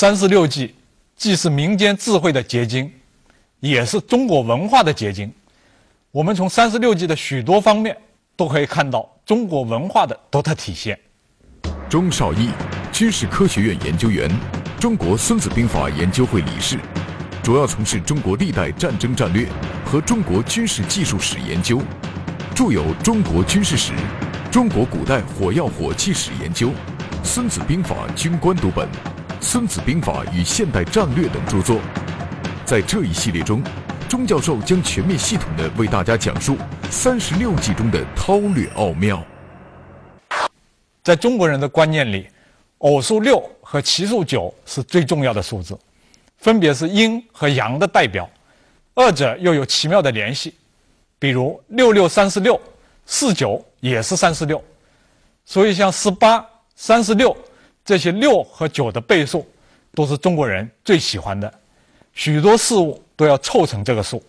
三十六计既是民间智慧的结晶，也是中国文化的结晶。我们从三十六计的许多方面都可以看到中国文化的独特体现。钟绍义，军事科学院研究员，中国孙子兵法研究会理事，主要从事中国历代战争战略和中国军事技术史研究，著有《中国军事史》《中国古代火药火器史研究》《孙子兵法军官读本》《孙子兵法与现代战略》等著作。在这一系列中。钟教授将全面系统的为大家讲述三十六计中的韬略奥妙。在中国人的观念里，偶数六和奇数九是最重要的数字，分别是阴和阳的代表，二者又有奇妙的联系。比如六六三十六，四九也是三十六，所以像十八、三十六这些六和九的倍数，都是中国人最喜欢的。许多事物。都要凑成这个数，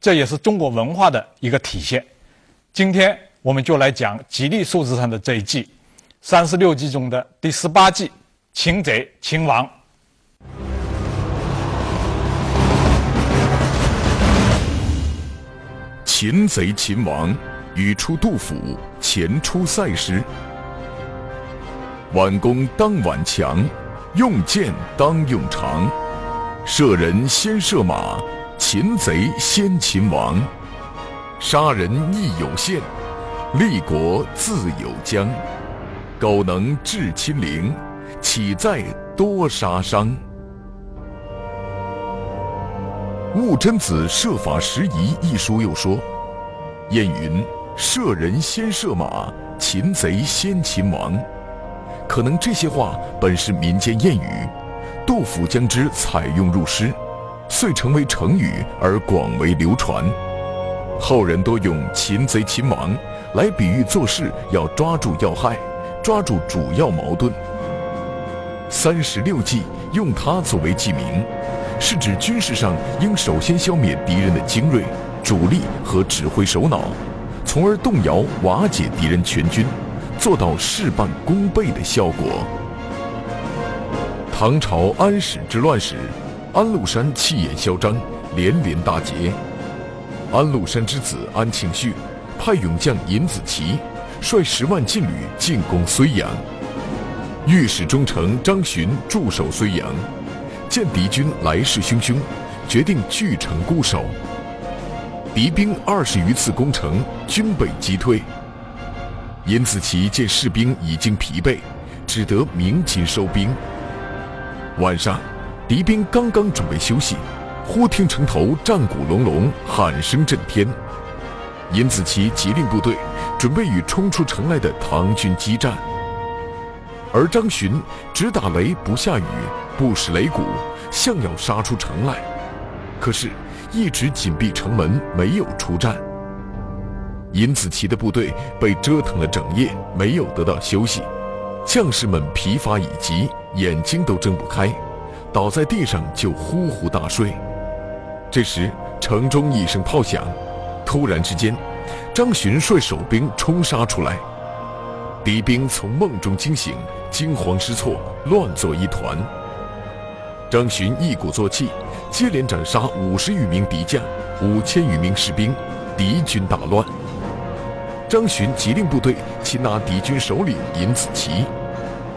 这也是中国文化的一个体现。今天我们就来讲吉利数字上的这一计，三十六计中的第十八计“擒贼擒王”。擒贼擒王，语出杜甫《前出塞诗》：“挽弓当挽强，用箭当用长。”射人先射马，擒贼先擒王。杀人亦有限，立国自有疆。苟能制亲陵，岂在多杀伤？戊真子射法时宜一书又说：“谚云：射人先射马，擒贼先擒王。”可能这些话本是民间谚语。杜甫将之采用入诗，遂成为成语而广为流传。后人多用“擒贼擒王”来比喻做事要抓住要害，抓住主要矛盾。三十六计用它作为记名，是指军事上应首先消灭敌人的精锐、主力和指挥首脑，从而动摇瓦解敌人全军，做到事半功倍的效果。唐朝安史之乱时，安禄山气焰嚣张，连连大捷。安禄山之子安庆绪派勇将尹子奇率十万劲旅进攻睢阳。御史中丞张巡驻守睢阳，见敌军来势汹汹，决定据城固守。敌兵二十余次攻城，均被击退。尹子奇见士兵已经疲惫，只得鸣金收兵。晚上，敌兵刚刚准备休息，忽听城头战鼓隆隆，喊声震天。尹子奇急令部队准备与冲出城来的唐军激战。而张巡只打雷不下雨，不使擂鼓，像要杀出城来，可是，一直紧闭城门，没有出战。尹子奇的部队被折腾了整夜，没有得到休息。将士们疲乏已极，眼睛都睁不开，倒在地上就呼呼大睡。这时城中一声炮响，突然之间，张巡率守兵冲杀出来，敌兵从梦中惊醒，惊慌失措，乱作一团。张巡一鼓作气，接连斩杀五十余名敌将，五千余名士兵，敌军大乱。张巡急令部队擒拿敌军首领尹子奇，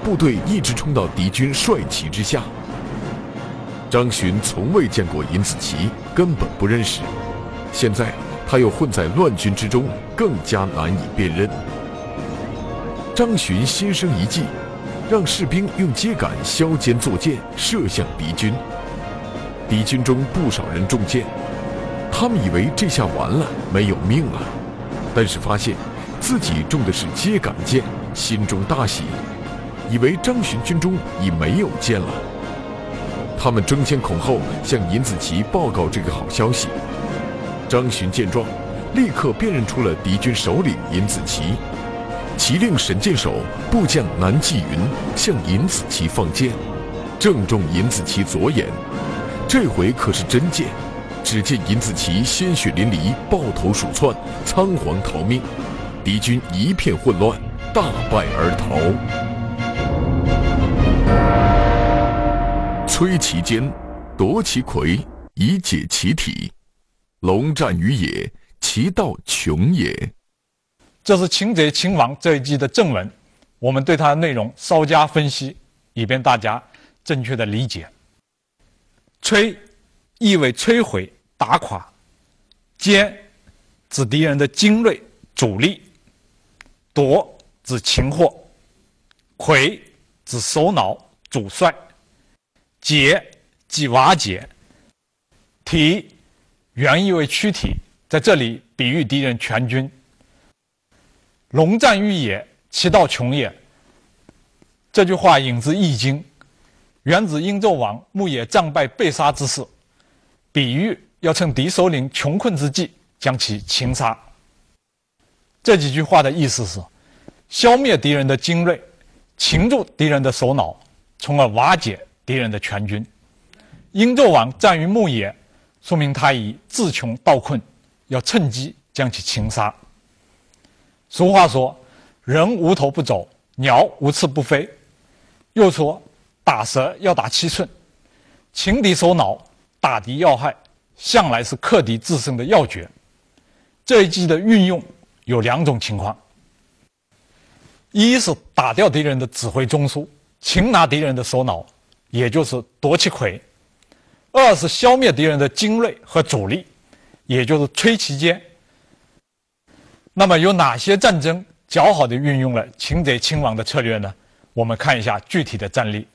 部队一直冲到敌军帅旗之下。张巡从未见过尹子奇，根本不认识。现在他又混在乱军之中，更加难以辨认。张巡心生一计，让士兵用秸秆削尖作箭，射向敌军。敌军中不少人中箭，他们以为这下完了，没有命了。但是发现自己中的是秸秆箭，心中大喜，以为张巡军中已没有箭了。他们争先恐后向尹子奇报告这个好消息。张巡见状，立刻辨认出了敌军首领尹子奇，其令神箭手部将南霁云向尹子奇放箭，正中尹子奇左眼。这回可是真箭！只见尹子奇鲜血淋漓，抱头鼠窜，仓皇逃命，敌军一片混乱，大败而逃。摧其坚，夺其魁，以解其体。龙战于野，其道穷也。这是《擒贼擒王》这一季的正文，我们对它的内容稍加分析，以便大家正确的理解。摧，意为摧毁、打垮；歼，指敌人的精锐、主力；夺，指擒获；魁，指首脑、主帅；解，即瓦解；体，原意为躯体，在这里比喻敌人全军。龙战于野，其道穷也。这句话引自《易经》。原指殷纣王牧野战败被杀之事，比喻要趁敌首领穷困之际将其擒杀。这几句话的意思是：消灭敌人的精锐，擒住敌人的首脑，从而瓦解敌人的全军。殷纣王战于牧野，说明他已自穷到困，要趁机将其擒杀。俗话说：“人无头不走，鸟无翅不飞。”又说。打蛇要打七寸，擒敌首脑，打敌要害，向来是克敌制胜的要诀。这一计的运用有两种情况：一是打掉敌人的指挥中枢，擒拿敌人的首脑，也就是夺其魁；二是消灭敌人的精锐和主力，也就是摧其坚。那么有哪些战争较好的运用了擒贼擒王的策略呢？我们看一下具体的战例。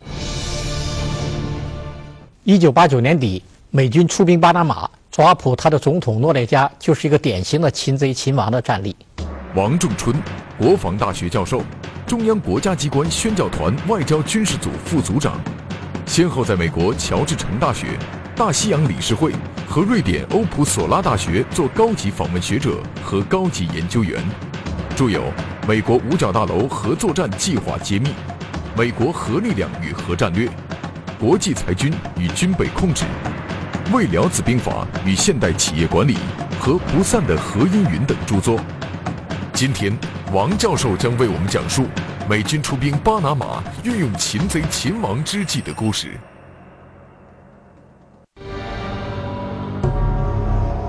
一九八九年底，美军出兵巴拿马，抓捕他的总统诺列加，就是一个典型的擒贼擒王的战例。王仲春，国防大学教授，中央国家机关宣教团外交军事组副组长，先后在美国乔治城大学、大西洋理事会和瑞典欧普索拉大学做高级访问学者和高级研究员，著有《美国五角大楼核作战计划揭秘》《美国核力量与核战略》。国际裁军与军备控制、魏了子兵法与现代企业管理和不散的何阴云等著作。今天，王教授将为我们讲述美军出兵巴拿马运用擒贼擒王之计的故事。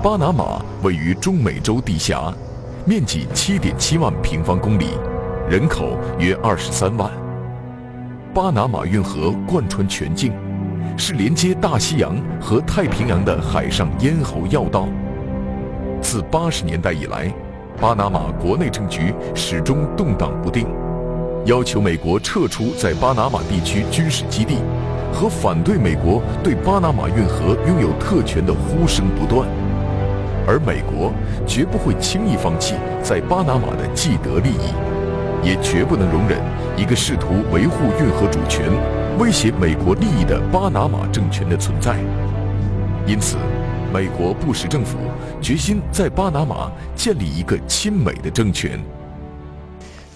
巴拿马位于中美洲地峡，面积七点七万平方公里，人口约二十三万。巴拿马运河贯穿全境，是连接大西洋和太平洋的海上咽喉要道。自八十年代以来，巴拿马国内政局始终动荡不定，要求美国撤出在巴拿马地区军事基地，和反对美国对巴拿马运河拥有特权的呼声不断。而美国绝不会轻易放弃在巴拿马的既得利益。也绝不能容忍一个试图维护运河主权、威胁美国利益的巴拿马政权的存在。因此，美国布什政府决心在巴拿马建立一个亲美的政权。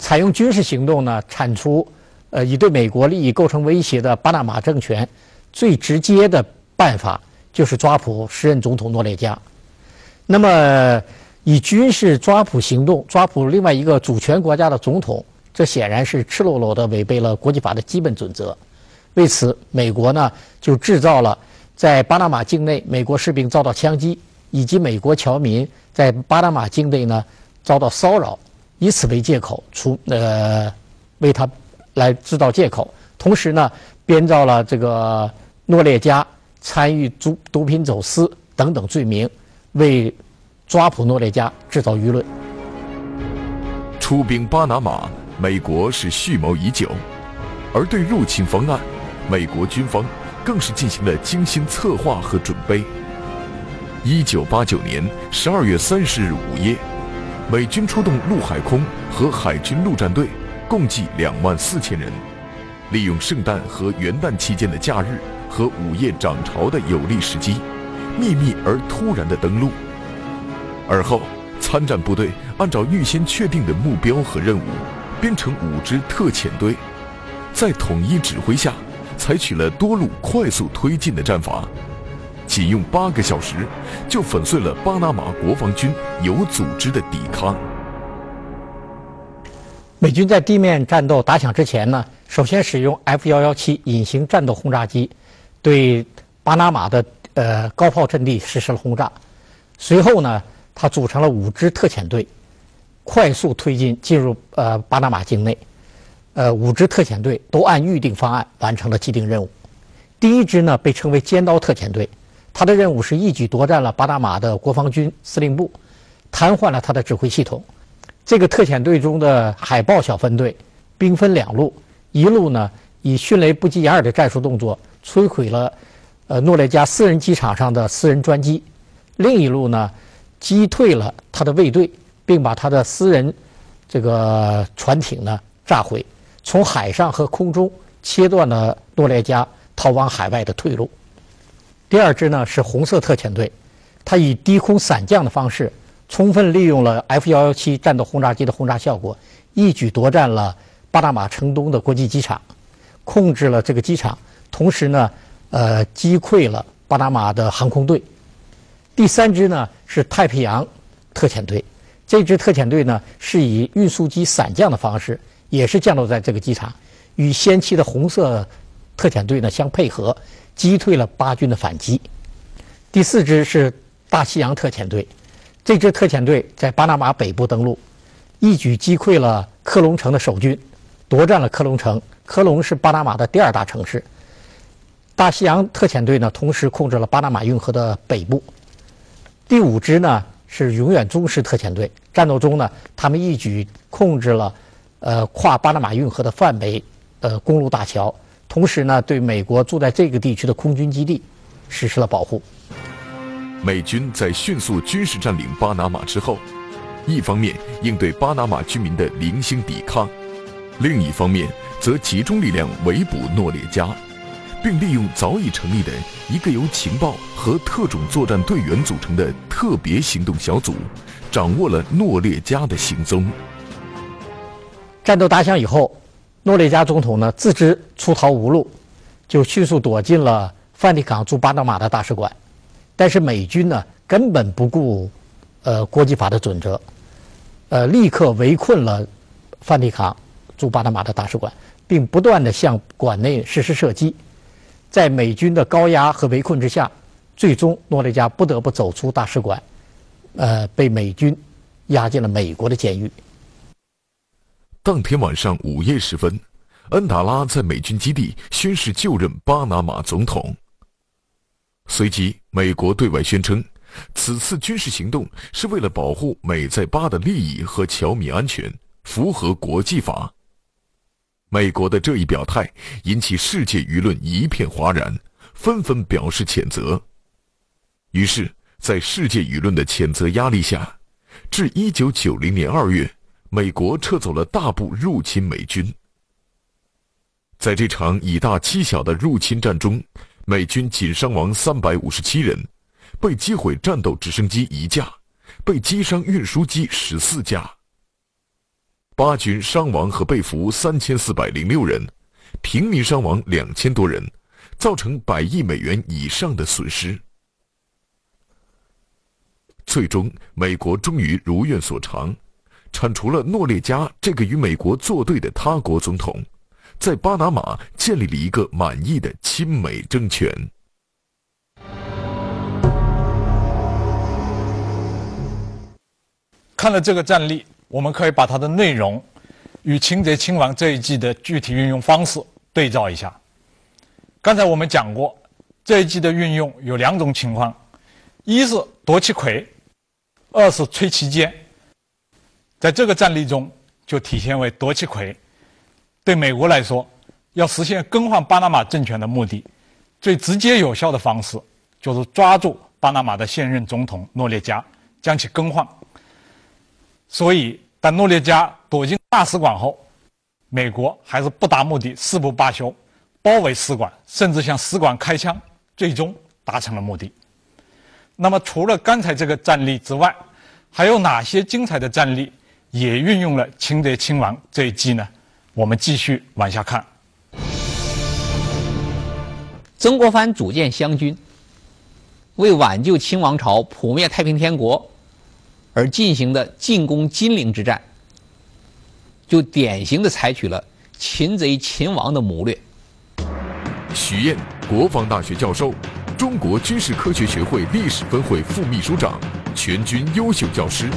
采用军事行动呢，铲除呃以对美国利益构成威胁的巴拿马政权，最直接的办法就是抓捕时任总统诺列加。那么。以军事抓捕行动抓捕另外一个主权国家的总统，这显然是赤裸裸的违背了国际法的基本准则。为此，美国呢就制造了在巴拿马境内美国士兵遭到枪击，以及美国侨民在巴拿马境内呢遭到骚扰，以此为借口出呃为他来制造借口。同时呢，编造了这个诺列加参与毒毒品走私等等罪名，为抓捕诺列加制造舆论。出兵巴拿马，美国是蓄谋已久，而对入侵方案，美国军方更是进行了精心策划和准备。一九八九年十二月三十日午夜，美军出动陆海空和海军陆战队，共计两万四千人，利用圣诞和元旦期间的假日和午夜涨潮的有利时机，秘密而突然的登陆。而后，参战部队按照预先确定的目标和任务，编成五支特遣队，在统一指挥下，采取了多路快速推进的战法。仅用八个小时，就粉碎了巴拿马国防军有组织的抵抗。美军在地面战斗打响之前呢，首先使用 F 幺幺七隐形战斗轰炸机，对巴拿马的呃高炮阵地实施了轰炸。随后呢，他组成了五支特遣队，快速推进进入呃巴拿马境内。呃，五支特遣队都按预定方案完成了既定任务。第一支呢，被称为“尖刀特遣队”。它的任务是一举夺占了巴拿马的国防军司令部，瘫痪了他的指挥系统。这个特遣队中的海豹小分队兵分两路，一路呢以迅雷不及掩耳的战术动作摧毁了呃诺列加私人机场上的私人专机，另一路呢击退了他的卫队，并把他的私人这个船艇呢炸毁，从海上和空中切断了诺列加逃往海外的退路。第二支呢是红色特遣队，它以低空伞降的方式，充分利用了 F 幺幺七战斗轰炸机的轰炸效果，一举夺占了巴拿马城东的国际机场，控制了这个机场，同时呢，呃，击溃了巴拿马的航空队。第三支呢是太平洋特遣队，这支特遣队呢是以运输机伞降的方式，也是降落在这个机场，与先期的红色特遣队呢相配合。击退了巴军的反击。第四支是大西洋特遣队，这支特遣队在巴拿马北部登陆，一举击溃了科隆城的守军，夺占了科隆城。科隆是巴拿马的第二大城市。大西洋特遣队呢，同时控制了巴拿马运河的北部。第五支呢是永远忠实特遣队，战斗中呢，他们一举控制了呃跨巴拿马运河的泛北呃公路大桥。同时呢，对美国住在这个地区的空军基地实施了保护。美军在迅速军事占领巴拿马之后，一方面应对巴拿马居民的零星抵抗，另一方面则集中力量围捕诺列加，并利用早已成立的一个由情报和特种作战队员组成的特别行动小组，掌握了诺列加的行踪。战斗打响以后。诺列加总统呢自知出逃无路，就迅速躲进了梵蒂冈驻巴拿马的大使馆。但是美军呢根本不顾呃国际法的准则，呃立刻围困了梵蒂冈驻巴拿马的大使馆，并不断的向馆内实施射击。在美军的高压和围困之下，最终诺列加不得不走出大使馆，呃被美军押进了美国的监狱。当天晚上午夜时分，恩达拉在美军基地宣誓就任巴拿马总统。随即，美国对外宣称，此次军事行动是为了保护美在巴的利益和侨民安全，符合国际法。美国的这一表态引起世界舆论一片哗然，纷纷表示谴责。于是，在世界舆论的谴责压力下，至一九九零年二月。美国撤走了大部入侵美军。在这场以大欺小的入侵战中，美军仅伤亡三百五十七人，被击毁战斗直升机一架，被击伤运输机十四架。巴军伤亡和被俘三千四百零六人，平民伤亡两千多人，造成百亿美元以上的损失。最终，美国终于如愿所偿。铲除了诺列加这个与美国作对的他国总统，在巴拿马建立了一个满意的亲美政权。看了这个战例，我们可以把它的内容与《擒贼亲王》这一季的具体运用方式对照一下。刚才我们讲过，这一计的运用有两种情况：一是夺其魁，二是摧其坚。在这个战例中，就体现为夺其魁。对美国来说，要实现更换巴拿马政权的目的，最直接有效的方式就是抓住巴拿马的现任总统诺列加，将其更换。所以，当诺列加躲进大使馆后，美国还是不达目的誓不罢休，包围使馆，甚至向使馆开枪，最终达成了目的。那么，除了刚才这个战例之外，还有哪些精彩的战例也运用了擒贼擒王这一计呢？我们继续往下看。曾国藩组建湘军，为挽救清王朝、扑灭太平天国而进行的进攻金陵之战，就典型的采取了擒贼擒王的谋略。徐燕，国防大学教授，中国军事科学学会历史分会副秘书长，全军优秀教师，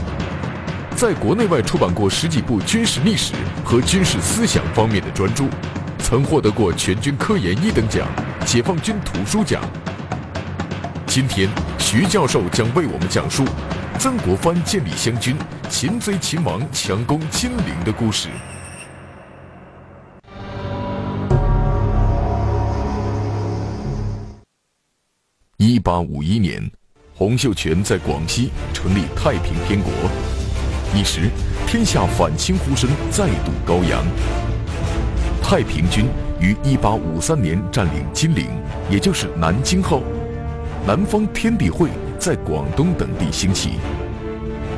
在国内外出版过十几部军事历史和军事思想方面的专著，曾获得过全军科研一等奖。解放军图书奖。今天，徐教授将为我们讲述曾国藩建立湘军、擒贼擒王、强攻金陵的故事。一八五一年，洪秀全在广西成立太平天国，一时天下反清呼声再度高扬。太平军。于一八五三年占领金陵，也就是南京后，南方天地会在广东等地兴起，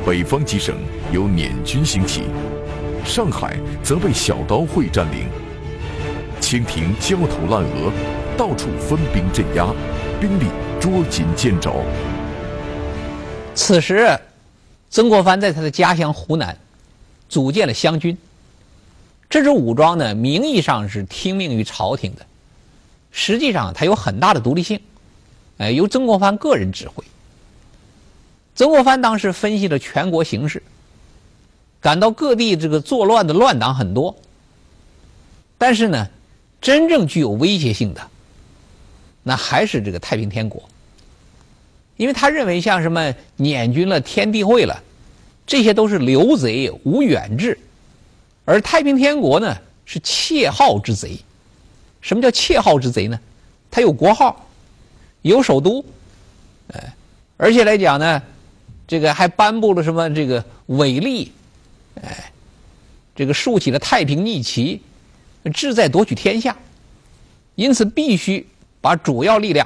北方几省由捻军兴起，上海则被小刀会占领，清廷焦头烂额，到处分兵镇压，兵力捉襟见肘。此时，曾国藩在他的家乡湖南，组建了湘军。这支武装呢，名义上是听命于朝廷的，实际上它有很大的独立性，哎，由曾国藩个人指挥。曾国藩当时分析了全国形势，感到各地这个作乱的乱党很多，但是呢，真正具有威胁性的，那还是这个太平天国，因为他认为像什么捻军了、天地会了，这些都是流贼，无远志。而太平天国呢，是窃号之贼。什么叫窃号之贼呢？他有国号，有首都，哎，而且来讲呢，这个还颁布了什么这个伪历，哎，这个竖起了太平逆旗，志在夺取天下。因此，必须把主要力量，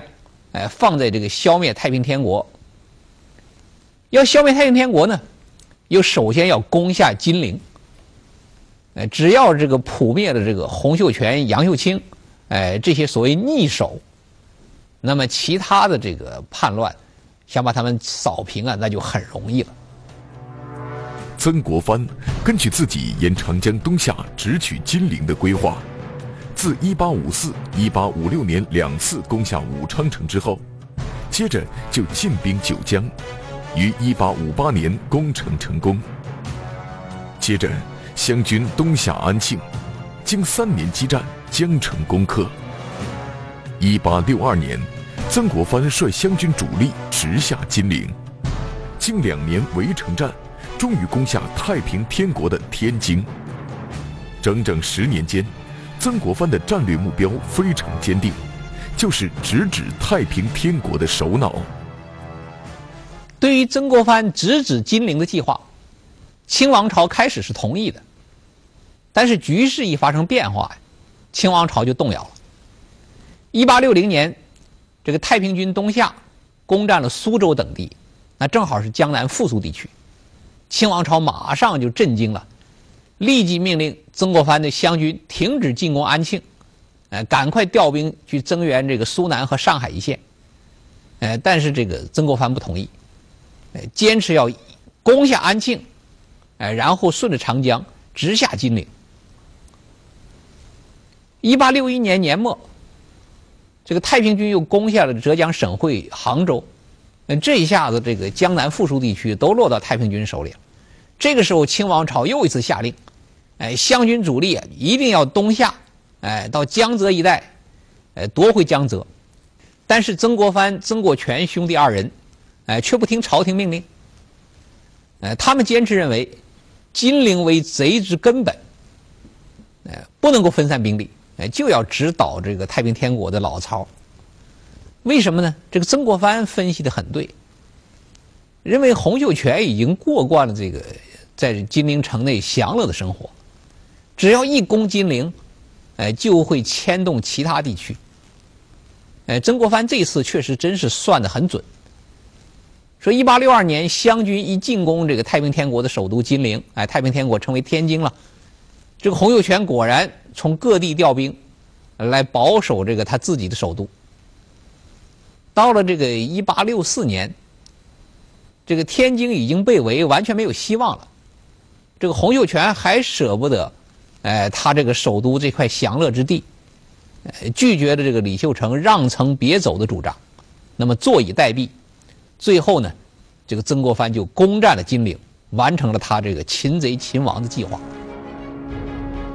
哎，放在这个消灭太平天国。要消灭太平天国呢，又首先要攻下金陵。哎，只要这个扑灭了这个洪秀全、杨秀清，哎，这些所谓逆首，那么其他的这个叛乱，想把他们扫平啊，那就很容易了。曾国藩根据自己沿长江东下直取金陵的规划，自1854、1856年两次攻下武昌城之后，接着就进兵九江，于1858年攻城成功，接着。湘军东下安庆，经三年激战，江城攻克。一八六二年，曾国藩率湘军主力直下金陵，经两年围城战，终于攻下太平天国的天津。整整十年间，曾国藩的战略目标非常坚定，就是直指太平天国的首脑。对于曾国藩直指金陵的计划，清王朝开始是同意的。但是局势一发生变化，清王朝就动摇了。一八六零年，这个太平军东下，攻占了苏州等地，那正好是江南富庶地区。清王朝马上就震惊了，立即命令曾国藩的湘军停止进攻安庆，呃，赶快调兵去增援这个苏南和上海一线。呃，但是这个曾国藩不同意，呃，坚持要攻下安庆，呃，然后顺着长江直下金陵。一八六一年年末，这个太平军又攻下了浙江省会杭州，那这一下子，这个江南富庶地区都落到太平军手里了。这个时候，清王朝又一次下令，哎，湘军主力啊，一定要东下，哎，到江浙一带，哎，夺回江浙。但是曾国藩、曾国荃兄弟二人，哎，却不听朝廷命令。哎，他们坚持认为，金陵为贼之根本，哎，不能够分散兵力，哎，就要直捣这个太平天国的老巢。为什么呢？这个曾国藩分析的很对，认为洪秀全已经过惯了这个在金陵城内享乐的生活，只要一攻金陵，哎，就会牵动其他地区。哎，曾国藩这次确实真是算得很准。说一八六二年湘军一进攻这个太平天国的首都金陵，哎，太平天国成为天津了。这个洪秀全果然从各地调兵来保守这个他自己的首都。到了这个一八六四年，这个天津已经被围，完全没有希望了。这个洪秀全还舍不得，哎，他这个首都这块享乐之地，拒绝了这个李秀成让城别走的主张，那么坐以待毙。最后呢，这个曾国藩就攻占了金陵，完成了他这个擒贼擒王的计划。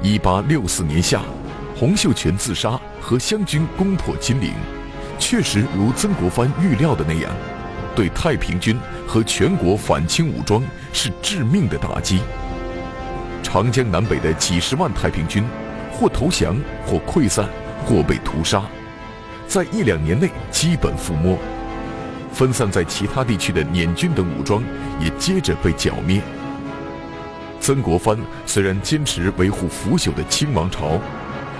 一八六四年夏，洪秀全自杀和湘军攻破金陵，确实如曾国藩预料的那样，对太平军和全国反清武装是致命的打击。长江南北的几十万太平军，或投降，或溃散，或被屠杀，在一两年内基本覆没。分散在其他地区的捻军等武装也接着被剿灭。曾国藩虽然坚持维护腐朽的清王朝，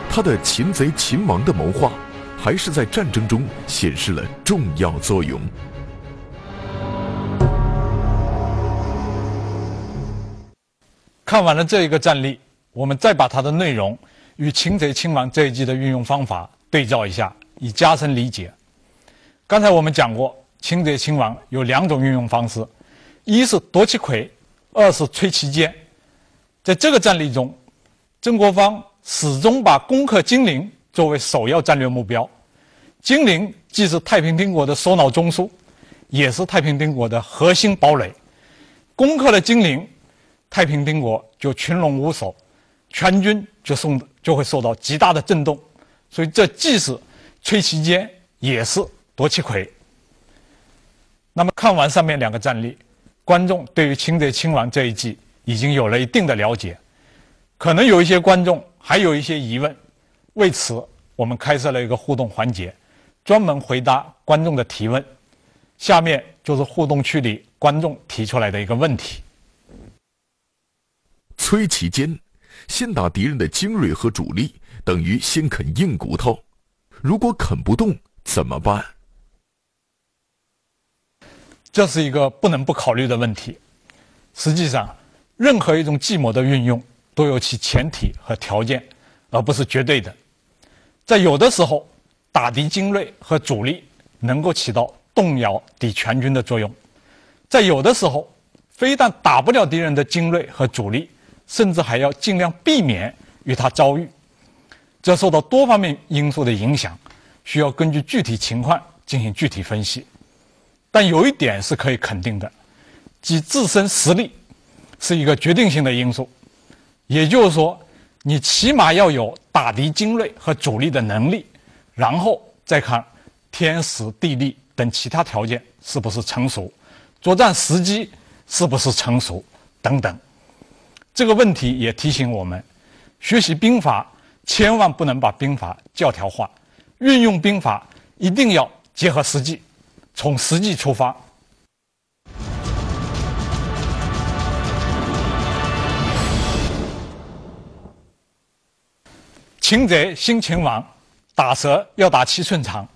他的擒贼擒王的谋划，还是在战争中显示了重要作用。看完了这一个战例，我们再把它的内容与擒贼擒王这一季的运用方法对照一下，以加深理解。刚才我们讲过。擒贼擒王有两种运用方式，一是夺其魁，二是摧其坚。在这个战例中，曾国藩始终把攻克金陵作为首要战略目标。金陵既是太平天国的首脑中枢，也是太平天国的核心堡垒。攻克了金陵，太平天国就群龙无首，全军就受就会受到极大的震动。所以，这既是摧其坚，也是夺其魁。那么看完上面两个战例，观众对于擒贼擒王这一计已经有了一定的了解。可能有一些观众还有一些疑问，为此我们开设了一个互动环节，专门回答观众的提问。下面就是互动区里观众提出来的一个问题：摧其坚，先打敌人的精锐和主力，等于先啃硬骨头。如果啃不动怎么办？这是一个不能不考虑的问题。实际上，任何一种计谋的运用都有其前提和条件，而不是绝对的。在有的时候，打敌精锐和主力能够起到动摇敌全军的作用；在有的时候，非但打不了敌人的精锐和主力，甚至还要尽量避免与他遭遇。这受到多方面因素的影响，需要根据具体情况进行具体分析。但有一点是可以肯定的，即自身实力是一个决定性的因素。也就是说，你起码要有打敌精锐和主力的能力，然后再看天时地利等其他条件是不是成熟，作战时机是不是成熟等等。这个问题也提醒我们，学习兵法千万不能把兵法教条化，运用兵法一定要结合实际。从实际出发，擒贼先擒王，打蛇要打七寸长。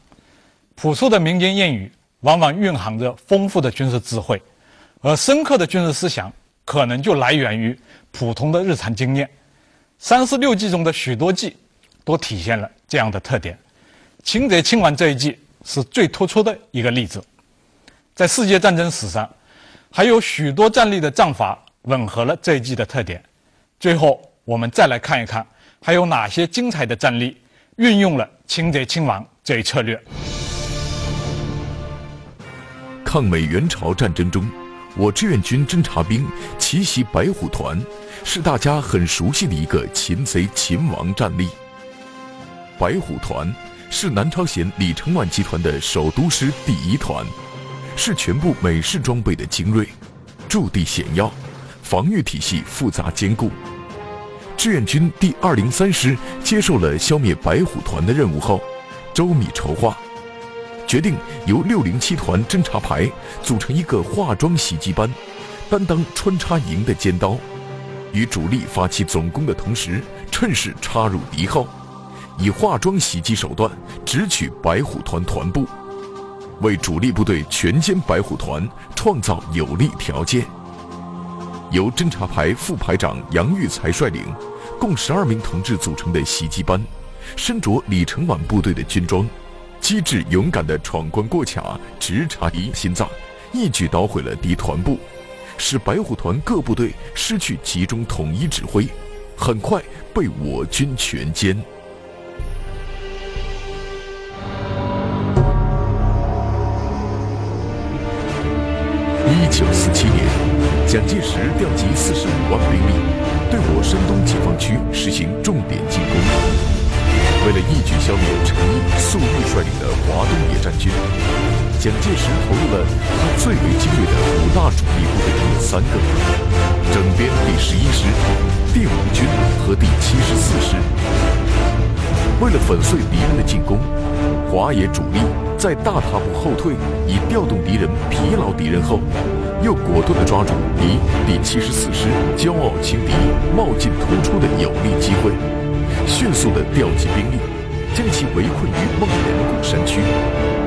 朴素的民间谚语，往往蕴含着丰富的军事智慧，而深刻的军事思想，可能就来源于普通的日常经验。三十六计中的许多计，都体现了这样的特点。擒贼擒王这一计。是最突出的一个例子，在世界战争史上，还有许多战例的战法吻合了这一计的特点。最后，我们再来看一看，还有哪些精彩的战例运用了擒贼擒王这一策略。抗美援朝战争中，我志愿军侦察兵奇袭白虎团，是大家很熟悉的一个擒贼擒王战例。白虎团。是南朝鲜李承晚集团的首都师第一团，是全部美式装备的精锐，驻地险要，防御体系复杂坚固。志愿军第二零三师接受了消灭白虎团的任务后，周密筹划，决定由六零七团侦察排组成一个化妆袭击班，担当穿插营的尖刀，与主力发起总攻的同时，趁势插入敌后。以化妆袭击手段直取白虎团团部，为主力部队全歼白虎团创造有利条件。由侦察排副排长杨玉才率领，共十二名同志组成的袭击班，身着李承晚部队的军装，机智勇敢地闯关过卡，直插敌心脏，一举捣毁了敌团部，使白虎团各部队失去集中统一指挥，很快被我军全歼。一九四七年，蒋介石调集四十五万兵力，对我山东解放区实行重点进攻。一举消灭陈毅、粟裕率领的华东野战军，蒋介石投入了他最为精锐的五大主力部队中三个：整编第十一师、第五军和第七十四师。为了粉碎敌人的进攻，华野主力。在大踏步后退，以调动敌人、疲劳敌人后，又果断地抓住敌第七十四师骄傲轻敌、冒进突出的有利机会，迅速地调集兵力，将其围困于孟连谷山区，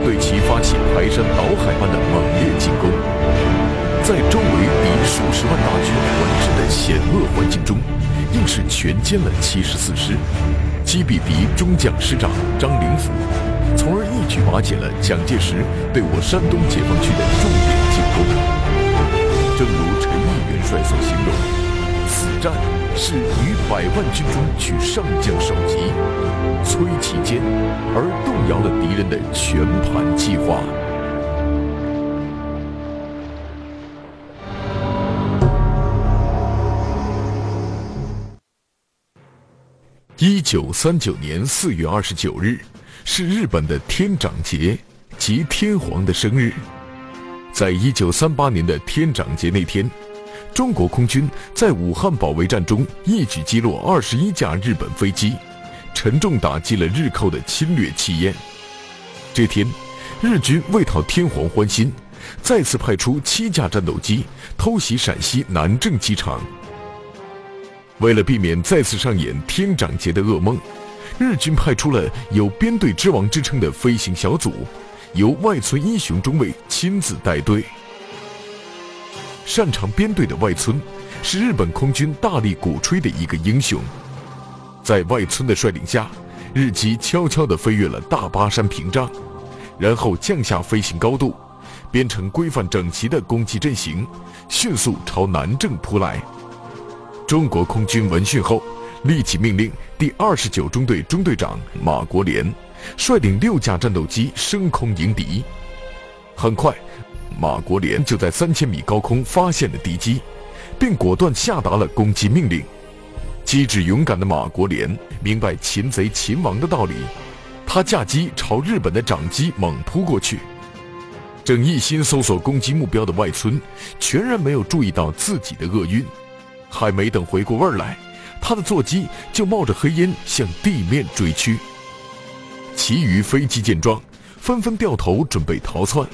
对其发起排山倒海般的猛烈进攻。在周围敌数十万大军环视的险恶环境中，硬是全歼了七十四师，击毙敌中将师长张灵甫。从而一举瓦解了蒋介石对我山东解放区的重点进攻。正如陈毅元帅所形容，此战是于百万军中取上将首级，摧其坚，而动摇了敌人的全盘计划。一九三九年四月二十九日。是日本的天长节，即天皇的生日。在一九三八年的天长节那天，中国空军在武汉保卫战中一举击落二十一架日本飞机，沉重打击了日寇的侵略气焰。这天，日军为讨天皇欢心，再次派出七架战斗机偷袭陕西南郑机场。为了避免再次上演天长节的噩梦。日军派出了有“编队之王”之称的飞行小组，由外村一雄中尉亲自带队。擅长编队的外村，是日本空军大力鼓吹的一个英雄。在外村的率领下，日机悄悄地飞越了大巴山屏障，然后降下飞行高度，编成规范整齐的攻击阵型，迅速朝南郑扑来。中国空军闻讯后。立即命令第二十九中队中队长马国联率领六架战斗机升空迎敌。很快，马国联就在三千米高空发现了敌机，并果断下达了攻击命令。机智勇敢的马国联明白擒贼擒王的道理，他驾机朝日本的长机猛扑过去。正一心搜索攻击目标的外村，全然没有注意到自己的厄运，还没等回过味儿来。他的座机就冒着黑烟向地面追去，其余飞机见状，纷纷掉头准备逃窜，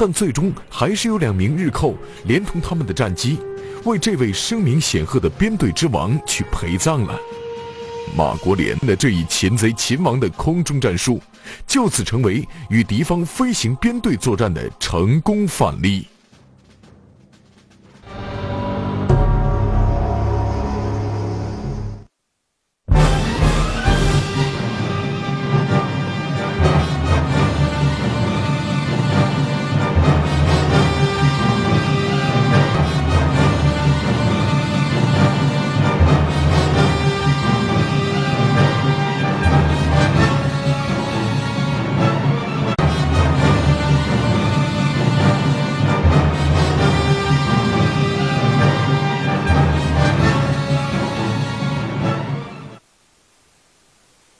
但最终还是有两名日寇连同他们的战机，为这位声名显赫的编队之王去陪葬了。马国联的这一擒贼擒王的空中战术，就此成为与敌方飞行编队作战的成功范例。